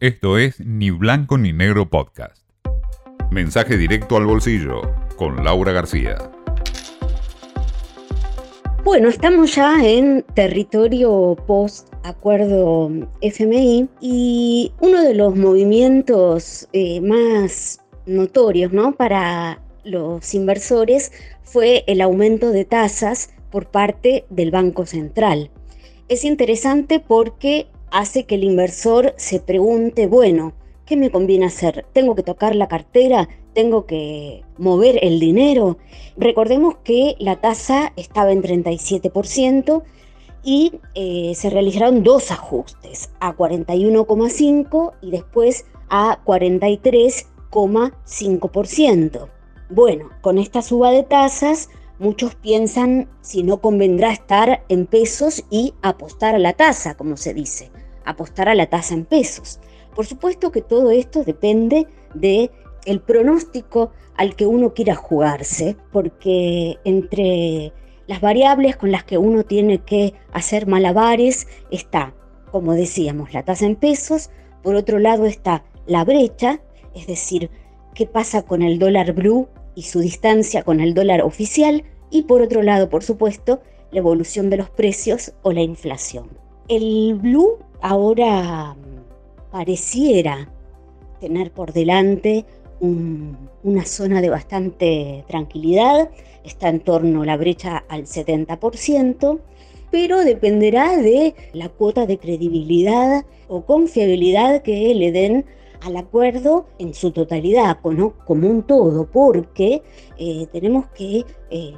Esto es Ni Blanco ni Negro Podcast. Mensaje directo al bolsillo con Laura García. Bueno, estamos ya en territorio post acuerdo FMI y uno de los movimientos eh, más notorios ¿no? para los inversores fue el aumento de tasas por parte del Banco Central. Es interesante porque hace que el inversor se pregunte, bueno, ¿qué me conviene hacer? ¿Tengo que tocar la cartera? ¿Tengo que mover el dinero? Recordemos que la tasa estaba en 37% y eh, se realizaron dos ajustes, a 41,5% y después a 43,5%. Bueno, con esta suba de tasas, muchos piensan si no convendrá estar en pesos y apostar a la tasa, como se dice apostar a la tasa en pesos. Por supuesto que todo esto depende de el pronóstico al que uno quiera jugarse, porque entre las variables con las que uno tiene que hacer malabares está, como decíamos, la tasa en pesos, por otro lado está la brecha, es decir, qué pasa con el dólar blue y su distancia con el dólar oficial, y por otro lado, por supuesto, la evolución de los precios o la inflación. El blue ahora mm, pareciera tener por delante una zona de bastante tranquilidad, está en torno a la brecha al 70%, pero dependerá de la cuota de credibilidad o confiabilidad que le den al acuerdo en su totalidad, como un todo, porque eh, tenemos que, eh,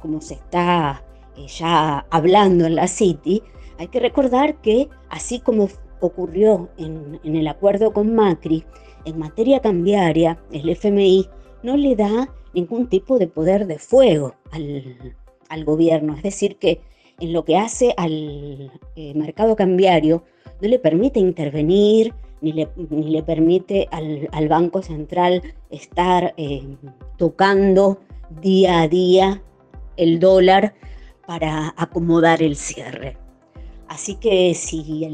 como se está ya hablando en la City, hay que recordar que, así como ocurrió en, el acuerdo con Macri, en materia cambiaria, el FMI no le da ningún tipo de poder de fuego al, gobierno. Es decir, que en lo que hace al eh, mercado cambiario no le permite intervenir, ni le, permite al, Banco Central estar eh, tocando día a día el dólar para acomodar el cierre. Así que si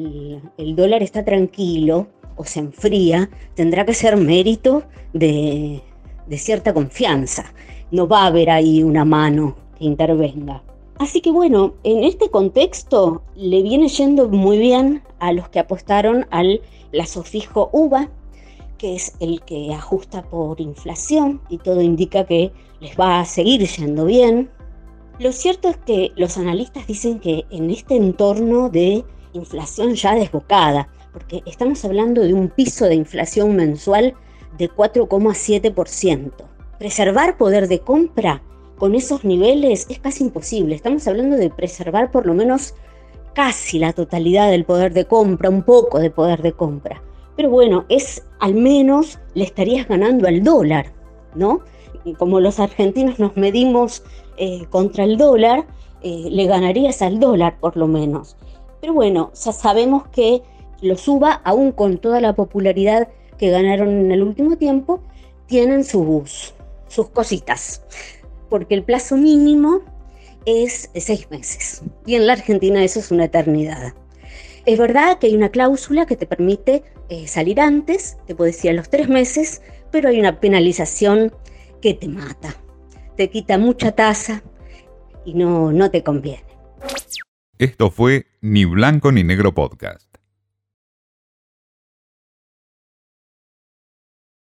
el, dólar está tranquilo o se enfría, tendrá que ser mérito de, cierta confianza. No va a haber ahí una mano que intervenga. Así que bueno, en este contexto le viene yendo muy bien a los que apostaron al plazo fijo UVA, que es el que ajusta por inflación y todo indica que les va a seguir yendo bien. Lo cierto es que los analistas dicen que en este entorno de inflación ya desbocada, porque estamos hablando de un piso de inflación mensual de 4,7%, preservar poder de compra con esos niveles es casi imposible. Estamos hablando de preservar por lo menos casi la totalidad del poder de compra, un poco de poder de compra. Pero bueno, es al menos le estarías ganando al dólar, ¿no? Como los argentinos nos medimos eh, contra el dólar, eh, le ganarías al dólar por lo menos. Pero bueno, ya sabemos que los suba, aún con toda la popularidad que ganaron en el último tiempo, tienen sus, sus cositas, porque el plazo mínimo es seis meses y en la Argentina eso es una eternidad. Es verdad que hay una cláusula que te permite eh, salir antes, te puedo decir a los tres meses, pero hay una penalización que te mata. Te quita mucha tasa y no, no te conviene. Esto fue Ni Blanco ni Negro Podcast.